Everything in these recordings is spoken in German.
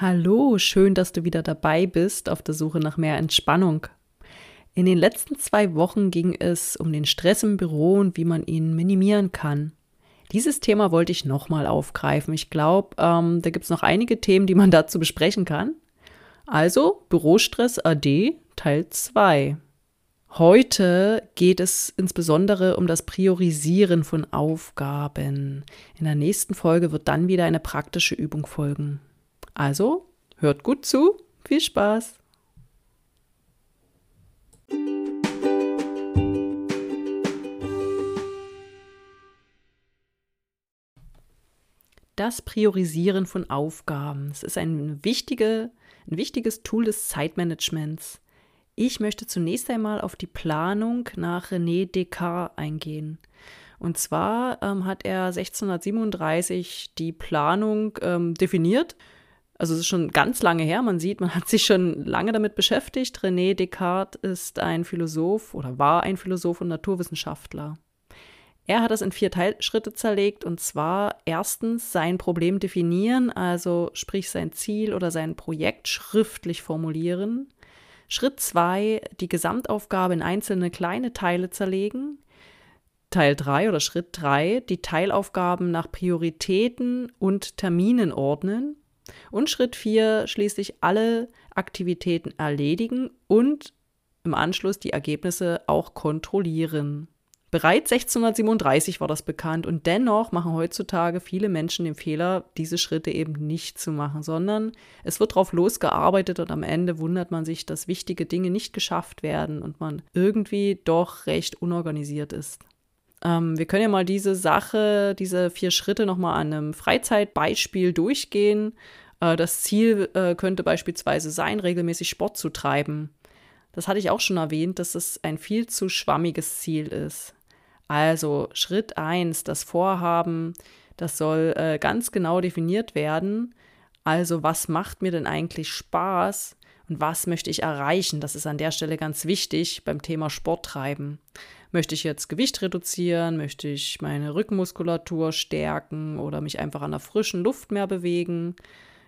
Hallo, schön, dass du wieder dabei bist auf der Suche nach mehr Entspannung. In den letzten zwei Wochen ging es um den Stress im Büro und wie man ihn minimieren kann. Dieses Thema wollte ich nochmal aufgreifen. Ich glaube, ähm, da gibt es noch einige Themen, die man dazu besprechen kann. Also Bürostress AD Teil 2. Heute geht es insbesondere um das Priorisieren von Aufgaben. In der nächsten Folge wird dann wieder eine praktische Übung folgen. Also, hört gut zu. Viel Spaß! Das Priorisieren von Aufgaben. Es ist ein, wichtige, ein wichtiges Tool des Zeitmanagements. Ich möchte zunächst einmal auf die Planung nach René Descartes eingehen. Und zwar ähm, hat er 1637 die Planung ähm, definiert also es ist schon ganz lange her. Man sieht, man hat sich schon lange damit beschäftigt. René Descartes ist ein Philosoph oder war ein Philosoph und Naturwissenschaftler. Er hat das in vier Teilschritte zerlegt und zwar erstens sein Problem definieren, also sprich sein Ziel oder sein Projekt schriftlich formulieren. Schritt zwei, die Gesamtaufgabe in einzelne kleine Teile zerlegen. Teil 3 oder Schritt 3, die Teilaufgaben nach Prioritäten und Terminen ordnen. Und Schritt 4 schließlich alle Aktivitäten erledigen und im Anschluss die Ergebnisse auch kontrollieren. Bereits 1637 war das bekannt und dennoch machen heutzutage viele Menschen den Fehler, diese Schritte eben nicht zu machen, sondern es wird darauf losgearbeitet und am Ende wundert man sich, dass wichtige Dinge nicht geschafft werden und man irgendwie doch recht unorganisiert ist. Ähm, wir können ja mal diese Sache, diese vier Schritte nochmal an einem Freizeitbeispiel durchgehen. Äh, das Ziel äh, könnte beispielsweise sein, regelmäßig Sport zu treiben. Das hatte ich auch schon erwähnt, dass es ein viel zu schwammiges Ziel ist. Also Schritt 1, das Vorhaben, das soll äh, ganz genau definiert werden. Also was macht mir denn eigentlich Spaß und was möchte ich erreichen? Das ist an der Stelle ganz wichtig beim Thema Sport treiben. Möchte ich jetzt Gewicht reduzieren? Möchte ich meine Rückenmuskulatur stärken oder mich einfach an der frischen Luft mehr bewegen?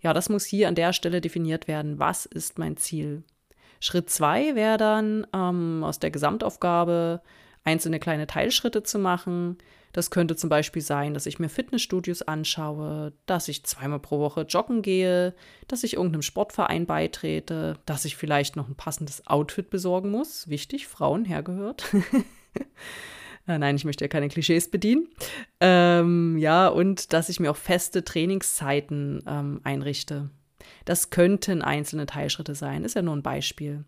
Ja, das muss hier an der Stelle definiert werden. Was ist mein Ziel? Schritt zwei wäre dann ähm, aus der Gesamtaufgabe einzelne kleine Teilschritte zu machen. Das könnte zum Beispiel sein, dass ich mir Fitnessstudios anschaue, dass ich zweimal pro Woche joggen gehe, dass ich irgendeinem Sportverein beitrete, dass ich vielleicht noch ein passendes Outfit besorgen muss. Wichtig, Frauen hergehört. Äh, nein, ich möchte ja keine Klischees bedienen. Ähm, ja, und dass ich mir auch feste Trainingszeiten ähm, einrichte. Das könnten einzelne Teilschritte sein, ist ja nur ein Beispiel.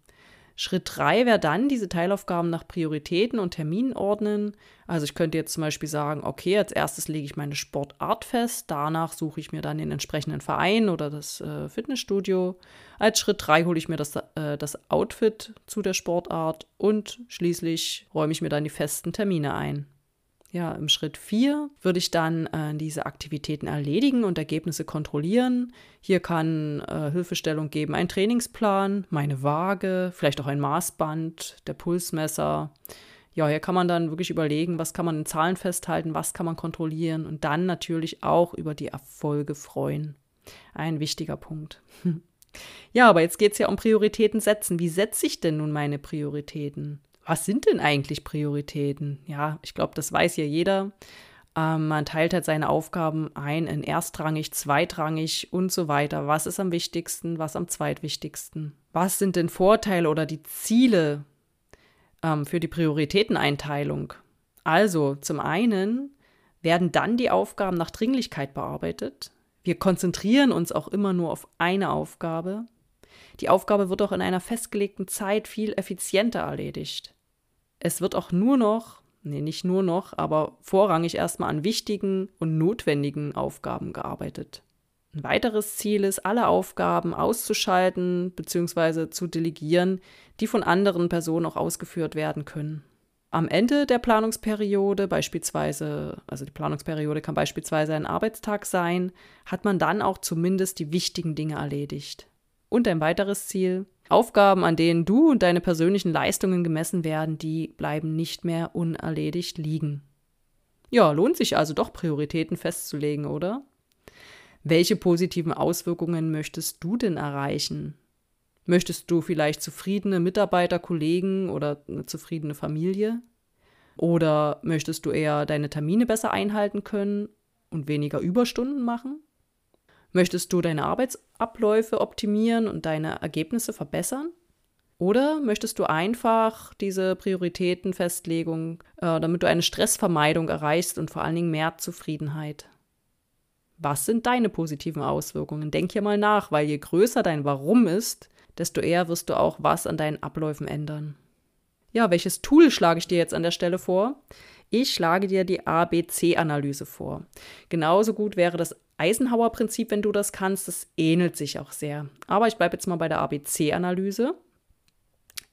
Schritt drei wäre dann, diese Teilaufgaben nach Prioritäten und Terminen ordnen. Also ich könnte jetzt zum Beispiel sagen, okay, als erstes lege ich meine Sportart fest, danach suche ich mir dann den entsprechenden Verein oder das äh, Fitnessstudio. Als Schritt drei hole ich mir das, äh, das Outfit zu der Sportart und schließlich räume ich mir dann die festen Termine ein. Ja, im Schritt 4 würde ich dann äh, diese Aktivitäten erledigen und Ergebnisse kontrollieren. Hier kann äh, Hilfestellung geben ein Trainingsplan, meine Waage, vielleicht auch ein Maßband, der Pulsmesser. Ja, hier kann man dann wirklich überlegen, was kann man in Zahlen festhalten, was kann man kontrollieren und dann natürlich auch über die Erfolge freuen. Ein wichtiger Punkt. Ja, aber jetzt geht es ja um Prioritäten setzen. Wie setze ich denn nun meine Prioritäten? Was sind denn eigentlich Prioritäten? Ja, ich glaube, das weiß ja jeder. Ähm, man teilt halt seine Aufgaben ein in erstrangig, zweitrangig und so weiter. Was ist am wichtigsten, was am zweitwichtigsten? Was sind denn Vorteile oder die Ziele ähm, für die Prioritäteneinteilung? Also, zum einen werden dann die Aufgaben nach Dringlichkeit bearbeitet. Wir konzentrieren uns auch immer nur auf eine Aufgabe. Die Aufgabe wird auch in einer festgelegten Zeit viel effizienter erledigt. Es wird auch nur noch nee, nicht nur noch, aber vorrangig erstmal an wichtigen und notwendigen Aufgaben gearbeitet. Ein weiteres Ziel ist, alle Aufgaben auszuschalten bzw. zu delegieren, die von anderen Personen auch ausgeführt werden können. Am Ende der Planungsperiode, beispielsweise, also die Planungsperiode kann beispielsweise ein Arbeitstag sein, hat man dann auch zumindest die wichtigen Dinge erledigt. Und ein weiteres Ziel, Aufgaben, an denen du und deine persönlichen Leistungen gemessen werden, die bleiben nicht mehr unerledigt liegen. Ja, lohnt sich also doch Prioritäten festzulegen, oder? Welche positiven Auswirkungen möchtest du denn erreichen? Möchtest du vielleicht zufriedene Mitarbeiter, Kollegen oder eine zufriedene Familie? Oder möchtest du eher deine Termine besser einhalten können und weniger Überstunden machen? Möchtest du deine Arbeitsabläufe optimieren und deine Ergebnisse verbessern? Oder möchtest du einfach diese Prioritätenfestlegung, äh, damit du eine Stressvermeidung erreichst und vor allen Dingen mehr Zufriedenheit? Was sind deine positiven Auswirkungen? Denk hier mal nach, weil je größer dein Warum ist, desto eher wirst du auch was an deinen Abläufen ändern. Ja, welches Tool schlage ich dir jetzt an der Stelle vor? Ich schlage dir die ABC-Analyse vor. Genauso gut wäre das Eisenhower-Prinzip, wenn du das kannst. Das ähnelt sich auch sehr. Aber ich bleibe jetzt mal bei der ABC-Analyse.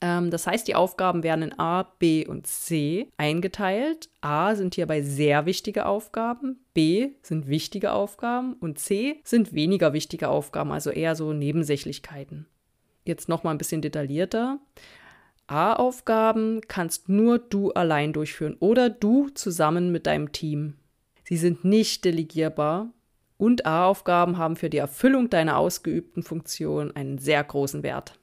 Ähm, das heißt, die Aufgaben werden in A, B und C eingeteilt. A sind hierbei sehr wichtige Aufgaben, B sind wichtige Aufgaben und C sind weniger wichtige Aufgaben, also eher so Nebensächlichkeiten. Jetzt noch mal ein bisschen detaillierter. A-Aufgaben kannst nur du allein durchführen oder du zusammen mit deinem Team. Sie sind nicht delegierbar und A-Aufgaben haben für die Erfüllung deiner ausgeübten Funktion einen sehr großen Wert.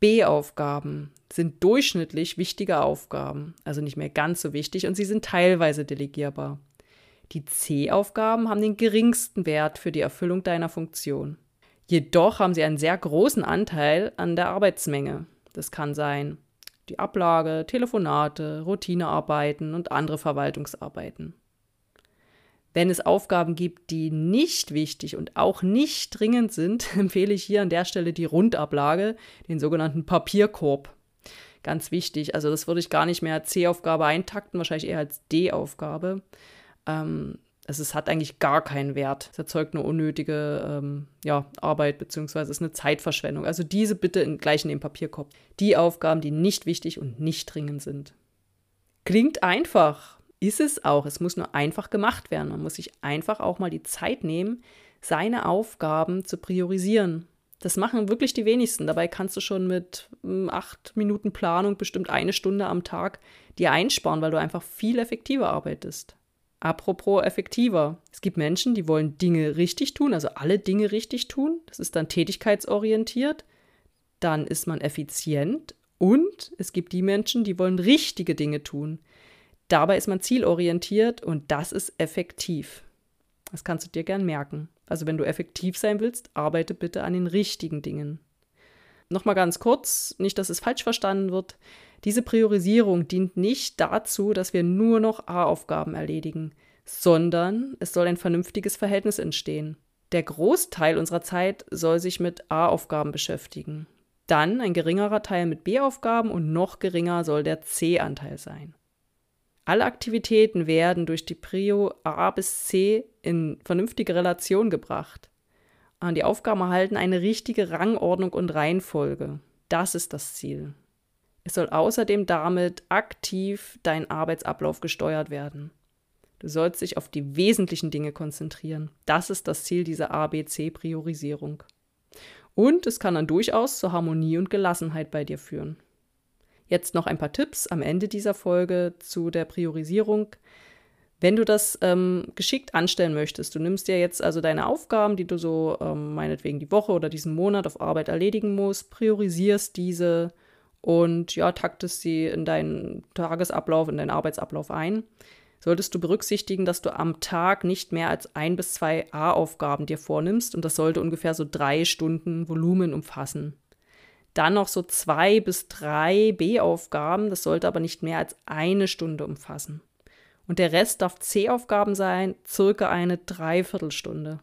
B-Aufgaben sind durchschnittlich wichtige Aufgaben, also nicht mehr ganz so wichtig und sie sind teilweise delegierbar. Die C-Aufgaben haben den geringsten Wert für die Erfüllung deiner Funktion. Jedoch haben sie einen sehr großen Anteil an der Arbeitsmenge. Das kann sein die Ablage, Telefonate, Routinearbeiten und andere Verwaltungsarbeiten. Wenn es Aufgaben gibt, die nicht wichtig und auch nicht dringend sind, empfehle ich hier an der Stelle die Rundablage, den sogenannten Papierkorb. Ganz wichtig, also das würde ich gar nicht mehr als C-Aufgabe eintakten, wahrscheinlich eher als D-Aufgabe. Ähm, also es hat eigentlich gar keinen Wert. Es erzeugt eine unnötige ähm, ja, Arbeit beziehungsweise ist eine Zeitverschwendung. Also diese bitte in, gleich in den Papierkorb. Die Aufgaben, die nicht wichtig und nicht dringend sind. Klingt einfach, ist es auch. Es muss nur einfach gemacht werden. Man muss sich einfach auch mal die Zeit nehmen, seine Aufgaben zu priorisieren. Das machen wirklich die wenigsten. Dabei kannst du schon mit hm, acht Minuten Planung bestimmt eine Stunde am Tag dir einsparen, weil du einfach viel effektiver arbeitest. Apropos effektiver. Es gibt Menschen, die wollen Dinge richtig tun, also alle Dinge richtig tun. Das ist dann tätigkeitsorientiert. Dann ist man effizient. Und es gibt die Menschen, die wollen richtige Dinge tun. Dabei ist man zielorientiert und das ist effektiv. Das kannst du dir gern merken. Also wenn du effektiv sein willst, arbeite bitte an den richtigen Dingen. Nochmal ganz kurz, nicht, dass es falsch verstanden wird. Diese Priorisierung dient nicht dazu, dass wir nur noch A-Aufgaben erledigen, sondern es soll ein vernünftiges Verhältnis entstehen. Der Großteil unserer Zeit soll sich mit A-Aufgaben beschäftigen. Dann ein geringerer Teil mit B-Aufgaben und noch geringer soll der C-Anteil sein. Alle Aktivitäten werden durch die Prio A bis C in vernünftige Relation gebracht. Die Aufgaben erhalten eine richtige Rangordnung und Reihenfolge. Das ist das Ziel. Es soll außerdem damit aktiv dein Arbeitsablauf gesteuert werden. Du sollst dich auf die wesentlichen Dinge konzentrieren. Das ist das Ziel dieser ABC-Priorisierung. Und es kann dann durchaus zur Harmonie und Gelassenheit bei dir führen. Jetzt noch ein paar Tipps am Ende dieser Folge zu der Priorisierung. Wenn du das ähm, geschickt anstellen möchtest, du nimmst dir jetzt also deine Aufgaben, die du so ähm, meinetwegen die Woche oder diesen Monat auf Arbeit erledigen musst, priorisierst diese und ja, taktest sie in deinen Tagesablauf, in deinen Arbeitsablauf ein, solltest du berücksichtigen, dass du am Tag nicht mehr als ein bis zwei A-Aufgaben dir vornimmst und das sollte ungefähr so drei Stunden Volumen umfassen. Dann noch so zwei bis drei B-Aufgaben, das sollte aber nicht mehr als eine Stunde umfassen. Und der Rest darf C-Aufgaben sein, circa eine Dreiviertelstunde.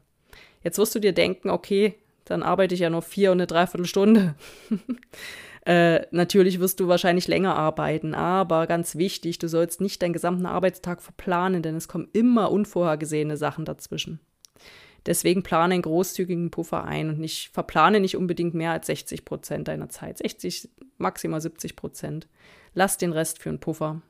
Jetzt wirst du dir denken, okay, dann arbeite ich ja nur vier und eine Dreiviertelstunde. Äh, natürlich wirst du wahrscheinlich länger arbeiten, aber ganz wichtig, du sollst nicht deinen gesamten Arbeitstag verplanen, denn es kommen immer unvorhergesehene Sachen dazwischen. Deswegen plane einen großzügigen Puffer ein und nicht, verplane nicht unbedingt mehr als 60 Prozent deiner Zeit. 60, maximal 70 Prozent. Lass den Rest für einen Puffer.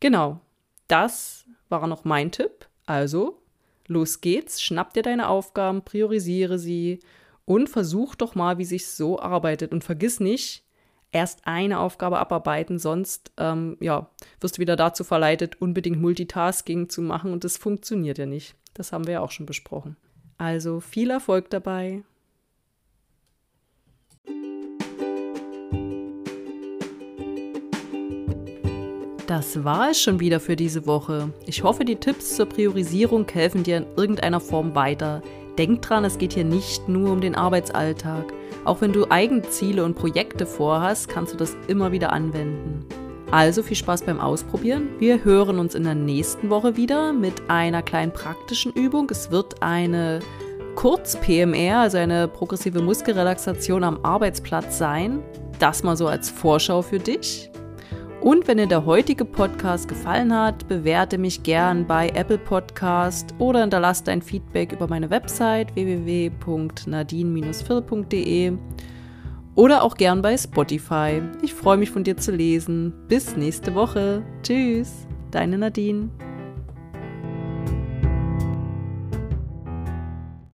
Genau, das war noch mein Tipp. Also, los geht's, schnapp dir deine Aufgaben, priorisiere sie und versuch doch mal, wie sich so arbeitet. Und vergiss nicht, erst eine Aufgabe abarbeiten, sonst ähm, ja, wirst du wieder dazu verleitet, unbedingt Multitasking zu machen und das funktioniert ja nicht. Das haben wir ja auch schon besprochen. Also viel Erfolg dabei. Das war es schon wieder für diese Woche. Ich hoffe, die Tipps zur Priorisierung helfen dir in irgendeiner Form weiter. Denk dran, es geht hier nicht nur um den Arbeitsalltag. Auch wenn du eigene Ziele und Projekte vorhast, kannst du das immer wieder anwenden. Also viel Spaß beim Ausprobieren. Wir hören uns in der nächsten Woche wieder mit einer kleinen praktischen Übung. Es wird eine Kurz-PMR, also eine progressive Muskelrelaxation am Arbeitsplatz sein. Das mal so als Vorschau für dich. Und wenn dir der heutige Podcast gefallen hat, bewerte mich gern bei Apple Podcast oder hinterlasse dein Feedback über meine Website www.nadine-phil.de oder auch gern bei Spotify. Ich freue mich von dir zu lesen. Bis nächste Woche. Tschüss, deine Nadine.